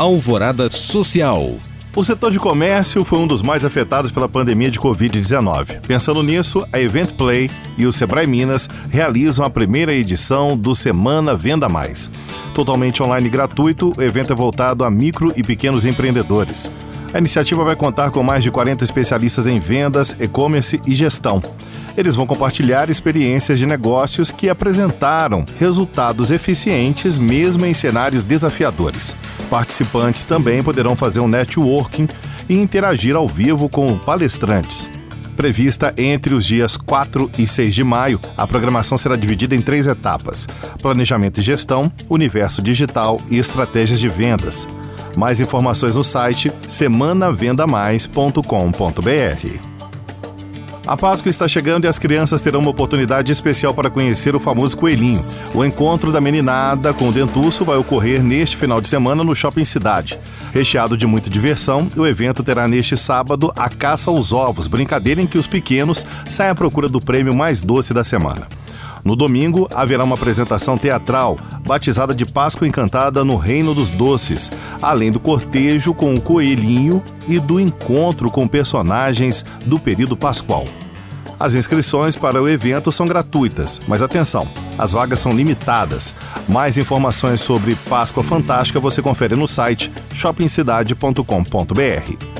Alvorada Social. O setor de comércio foi um dos mais afetados pela pandemia de Covid-19. Pensando nisso, a Event Play e o Sebrae Minas realizam a primeira edição do Semana Venda Mais. Totalmente online e gratuito, o evento é voltado a micro e pequenos empreendedores. A iniciativa vai contar com mais de 40 especialistas em vendas, e-commerce e gestão. Eles vão compartilhar experiências de negócios que apresentaram resultados eficientes mesmo em cenários desafiadores. Participantes também poderão fazer um networking e interagir ao vivo com palestrantes. Prevista entre os dias 4 e 6 de maio, a programação será dividida em três etapas: planejamento e gestão, universo digital e estratégias de vendas. Mais informações no site semanavendamais.com.br. A Páscoa está chegando e as crianças terão uma oportunidade especial para conhecer o famoso coelhinho. O encontro da meninada com o dentuço vai ocorrer neste final de semana no Shopping Cidade. Recheado de muita diversão, o evento terá neste sábado a caça aos ovos, brincadeira em que os pequenos saem à procura do prêmio mais doce da semana. No domingo, haverá uma apresentação teatral, batizada de Páscoa Encantada no Reino dos Doces, além do cortejo com o coelhinho e do encontro com personagens do período pascual. As inscrições para o evento são gratuitas, mas atenção, as vagas são limitadas. Mais informações sobre Páscoa Fantástica você confere no site shoppingcidade.com.br.